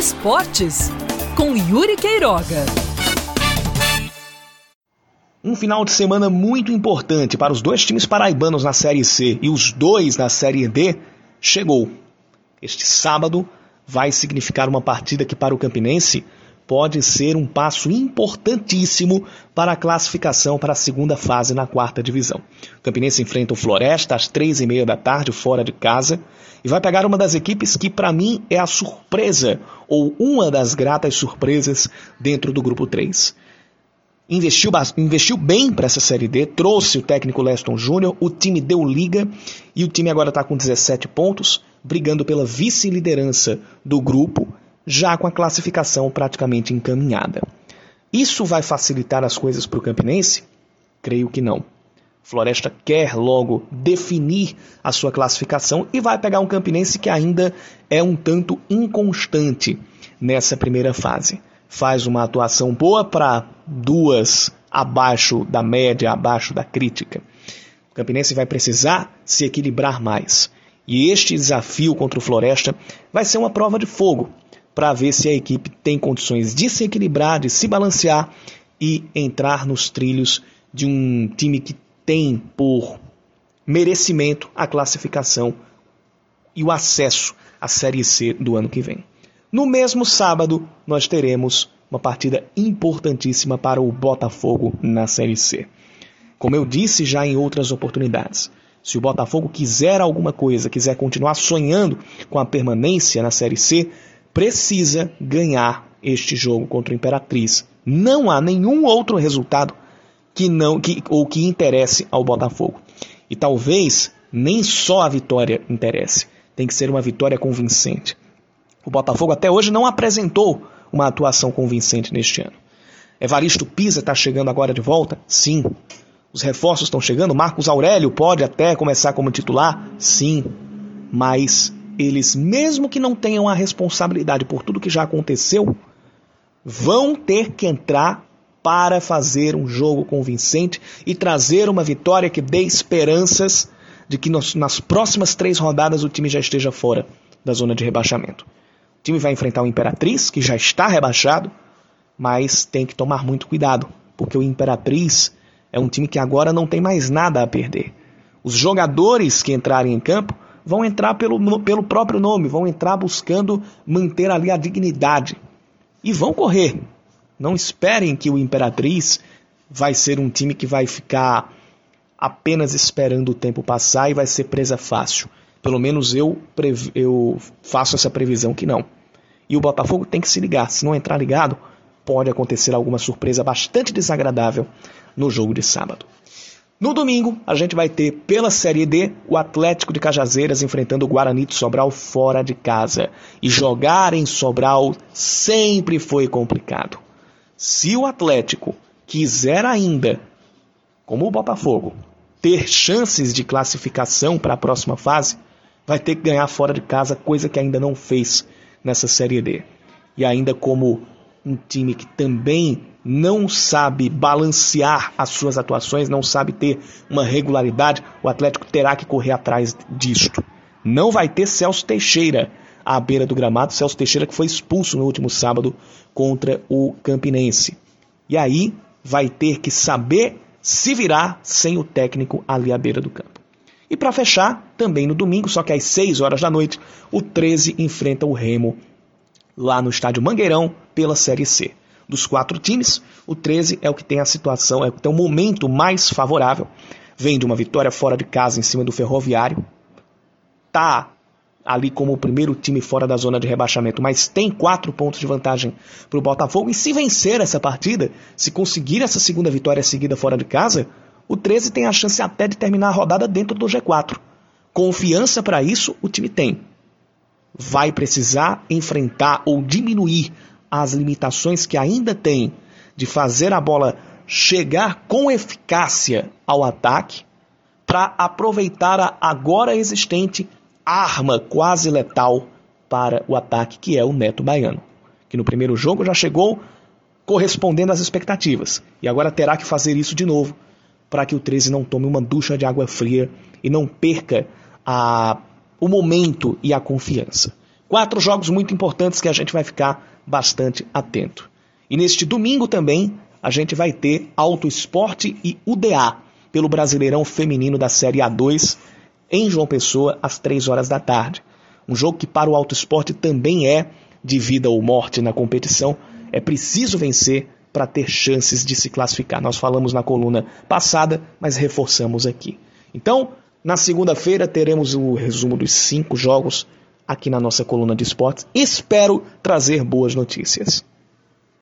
Esportes, com Yuri Queiroga. Um final de semana muito importante para os dois times paraibanos na Série C e os dois na Série D chegou. Este sábado vai significar uma partida que, para o Campinense, pode ser um passo importantíssimo para a classificação para a segunda fase na quarta divisão. O Campinense enfrenta o Floresta às três e meia da tarde, fora de casa, e vai pegar uma das equipes que, para mim, é a surpresa, ou uma das gratas surpresas dentro do grupo 3 investiu, investiu bem para essa Série D, trouxe o técnico Leston Júnior, o time deu liga e o time agora está com 17 pontos, brigando pela vice-liderança do grupo já com a classificação praticamente encaminhada. Isso vai facilitar as coisas para o Campinense? Creio que não. Floresta quer logo definir a sua classificação e vai pegar um Campinense que ainda é um tanto inconstante nessa primeira fase. Faz uma atuação boa para duas abaixo da média, abaixo da crítica. O Campinense vai precisar se equilibrar mais. E este desafio contra o Floresta vai ser uma prova de fogo para ver se a equipe tem condições de se equilibrar, de se balancear e entrar nos trilhos de um time que tem por merecimento a classificação e o acesso à Série C do ano que vem. No mesmo sábado, nós teremos uma partida importantíssima para o Botafogo na Série C. Como eu disse já em outras oportunidades, se o Botafogo quiser alguma coisa, quiser continuar sonhando com a permanência na Série C, precisa ganhar este jogo contra o Imperatriz. Não há nenhum outro resultado que não que, ou que interesse ao Botafogo. E talvez nem só a vitória interesse. Tem que ser uma vitória convincente. O Botafogo até hoje não apresentou uma atuação convincente neste ano. Evaristo Pisa está chegando agora de volta? Sim. Os reforços estão chegando? Marcos Aurélio pode até começar como titular? Sim. Mas eles, mesmo que não tenham a responsabilidade por tudo que já aconteceu, vão ter que entrar para fazer um jogo convincente e trazer uma vitória que dê esperanças de que nas próximas três rodadas o time já esteja fora da zona de rebaixamento. O time vai enfrentar o Imperatriz, que já está rebaixado, mas tem que tomar muito cuidado, porque o Imperatriz é um time que agora não tem mais nada a perder. Os jogadores que entrarem em campo vão entrar pelo, pelo próprio nome, vão entrar buscando manter ali a dignidade. E vão correr. Não esperem que o Imperatriz vai ser um time que vai ficar apenas esperando o tempo passar e vai ser presa fácil. Pelo menos eu, eu faço essa previsão que não. E o Botafogo tem que se ligar. Se não entrar ligado, pode acontecer alguma surpresa bastante desagradável no jogo de sábado. No domingo, a gente vai ter pela Série D o Atlético de Cajazeiras enfrentando o Guarani de Sobral fora de casa. E jogar em Sobral sempre foi complicado. Se o Atlético quiser ainda, como o Botafogo, ter chances de classificação para a próxima fase, vai ter que ganhar fora de casa, coisa que ainda não fez nessa Série D. E ainda como um time que também não sabe balancear as suas atuações, não sabe ter uma regularidade, o Atlético terá que correr atrás disto. Não vai ter Celso Teixeira à beira do gramado, Celso Teixeira que foi expulso no último sábado contra o Campinense. E aí vai ter que saber se virar sem o técnico ali à beira do campo. E para fechar, também no domingo, só que às 6 horas da noite, o 13 enfrenta o Remo lá no estádio Mangueirão pela Série C. Dos quatro times, o 13 é o que tem a situação, é o que tem o momento mais favorável. Vem de uma vitória fora de casa em cima do Ferroviário. Tá ali como o primeiro time fora da zona de rebaixamento, mas tem quatro pontos de vantagem para o Botafogo. E se vencer essa partida, se conseguir essa segunda vitória seguida fora de casa, o 13 tem a chance até de terminar a rodada dentro do G4. Confiança para isso o time tem vai precisar enfrentar ou diminuir as limitações que ainda tem de fazer a bola chegar com eficácia ao ataque para aproveitar a agora existente arma quase letal para o ataque, que é o Neto Baiano, que no primeiro jogo já chegou correspondendo às expectativas e agora terá que fazer isso de novo para que o 13 não tome uma ducha de água fria e não perca a o momento e a confiança. Quatro jogos muito importantes que a gente vai ficar bastante atento. E neste domingo também a gente vai ter Auto Esporte e UDA pelo Brasileirão Feminino da Série A2 em João Pessoa às 3 horas da tarde. Um jogo que para o Auto Esporte também é de vida ou morte na competição. É preciso vencer para ter chances de se classificar. Nós falamos na coluna passada, mas reforçamos aqui. Então, na segunda-feira teremos o resumo dos cinco jogos aqui na nossa coluna de esportes. Espero trazer boas notícias.